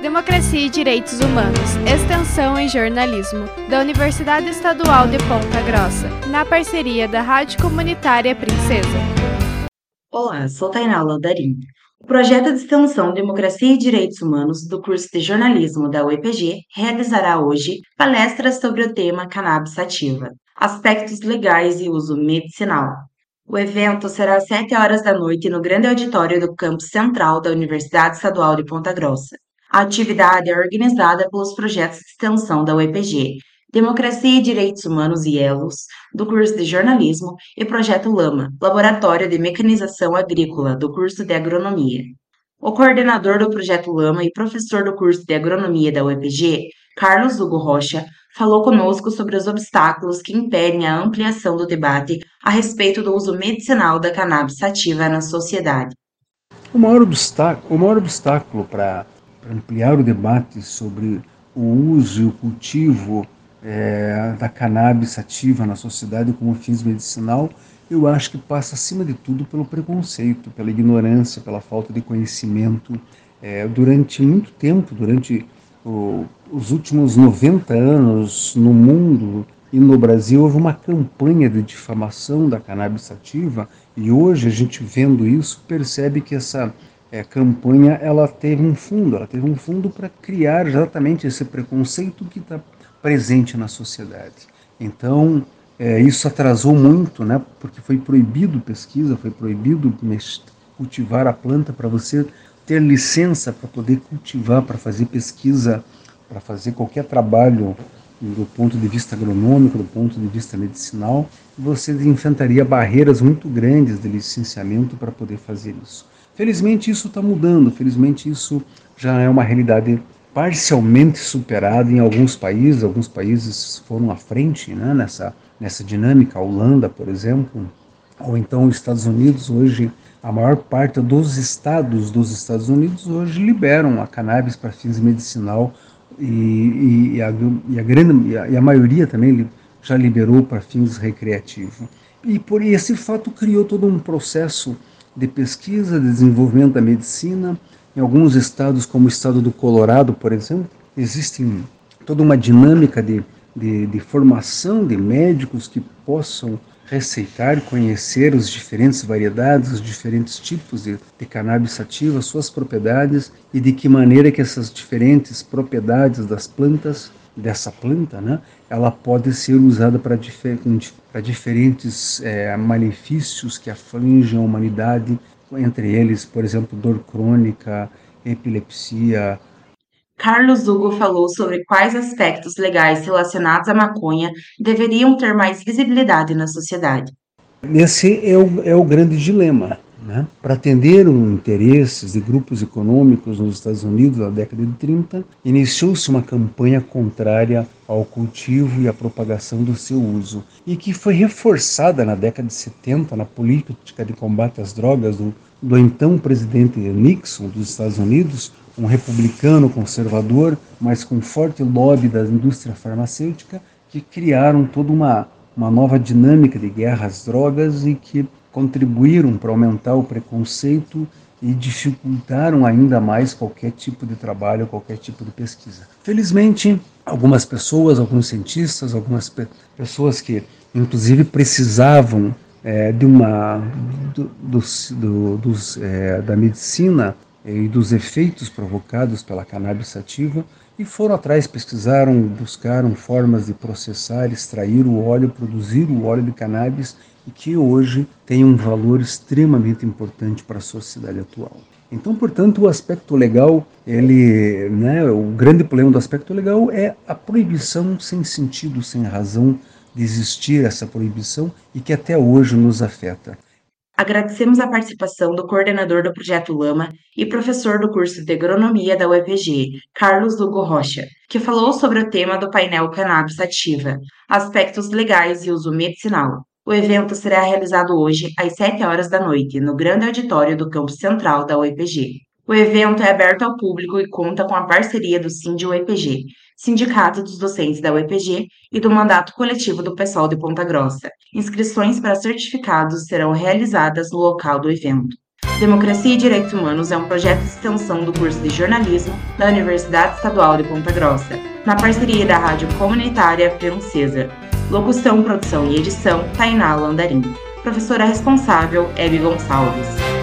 Democracia e Direitos Humanos, Extensão em Jornalismo, da Universidade Estadual de Ponta Grossa, na parceria da Rádio Comunitária Princesa. Olá, sou Tainá Laudarim. O projeto de extensão Democracia e Direitos Humanos do curso de jornalismo da UEPG realizará hoje palestras sobre o tema cannabis sativa, aspectos legais e uso medicinal. O evento será às 7 horas da noite no grande auditório do campus central da Universidade Estadual de Ponta Grossa. A atividade é organizada pelos projetos de extensão da UEPG, Democracia e Direitos Humanos e Elos, do curso de Jornalismo, e Projeto Lama, Laboratório de Mecanização Agrícola, do curso de Agronomia. O coordenador do Projeto Lama e professor do curso de Agronomia da UEPG, Carlos Hugo Rocha, falou conosco sobre os obstáculos que impedem a ampliação do debate a respeito do uso medicinal da cannabis sativa na sociedade. O maior obstáculo, o maior obstáculo para para ampliar o debate sobre o uso e o cultivo é, da cannabis ativa na sociedade como fins medicinal, eu acho que passa acima de tudo pelo preconceito, pela ignorância, pela falta de conhecimento. É, durante muito tempo, durante o, os últimos 90 anos no mundo e no Brasil, houve uma campanha de difamação da cannabis ativa e hoje a gente vendo isso percebe que essa é, campanha ela teve um fundo, ela teve um fundo para criar exatamente esse preconceito que está presente na sociedade. Então é, isso atrasou muito, né? Porque foi proibido pesquisa, foi proibido cultivar a planta para você ter licença para poder cultivar, para fazer pesquisa, para fazer qualquer trabalho do ponto de vista agronômico, do ponto de vista medicinal, você enfrentaria barreiras muito grandes de licenciamento para poder fazer isso. Felizmente isso está mudando, felizmente isso já é uma realidade parcialmente superada em alguns países, alguns países foram à frente né, nessa, nessa dinâmica, a Holanda, por exemplo, ou então os Estados Unidos, hoje a maior parte dos estados dos Estados Unidos hoje liberam a cannabis para fins medicinal e, e, e, a, e, a, grande, a, a maioria também já liberou para fins recreativos. E por esse fato criou todo um processo de pesquisa, de desenvolvimento da medicina. Em alguns estados, como o estado do Colorado, por exemplo, existe toda uma dinâmica de, de, de formação de médicos que possam receitar e conhecer as diferentes variedades, os diferentes tipos de, de cannabis sativa, suas propriedades e de que maneira que essas diferentes propriedades das plantas dessa planta, né, ela pode ser usada para difer diferentes é, malefícios que afligem a humanidade, entre eles, por exemplo, dor crônica, epilepsia. Carlos Hugo falou sobre quais aspectos legais relacionados à maconha deveriam ter mais visibilidade na sociedade. Esse é o, é o grande dilema. Né? Para atender os interesses de grupos econômicos nos Estados Unidos na década de 30, iniciou-se uma campanha contrária ao cultivo e à propagação do seu uso, e que foi reforçada na década de 70 na política de combate às drogas do, do então presidente Nixon dos Estados Unidos, um republicano conservador, mas com forte lobby da indústria farmacêutica, que criaram toda uma, uma nova dinâmica de guerra às drogas e que contribuíram para aumentar o preconceito e dificultaram ainda mais qualquer tipo de trabalho, qualquer tipo de pesquisa. Felizmente, algumas pessoas, alguns cientistas, algumas pe pessoas que inclusive precisavam é, de uma do, dos, do, dos, é, da medicina e dos efeitos provocados pela cannabis sativa e foram atrás, pesquisaram, buscaram formas de processar, extrair o óleo, produzir o óleo de cannabis e que hoje tem um valor extremamente importante para a sociedade atual. Então, portanto, o aspecto legal, ele, né, o grande problema do aspecto legal é a proibição sem sentido, sem razão de existir essa proibição e que até hoje nos afeta. Agradecemos a participação do coordenador do Projeto Lama e professor do curso de Agronomia da UEPG, Carlos Hugo Rocha, que falou sobre o tema do painel Cannabis Ativa, aspectos legais e uso medicinal. O evento será realizado hoje, às 7 horas da noite, no grande auditório do campus central da UEPG. O evento é aberto ao público e conta com a parceria do Sindi UEPG, Sindicato dos Docentes da UEPG e do Mandato Coletivo do Pessoal de Ponta Grossa. Inscrições para certificados serão realizadas no local do evento. Democracia e Direitos Humanos é um projeto de extensão do curso de jornalismo da Universidade Estadual de Ponta Grossa, na parceria da Rádio Comunitária Francesa. Locução, produção e edição, Tainá Landarim. Professora responsável, Hebe Gonçalves.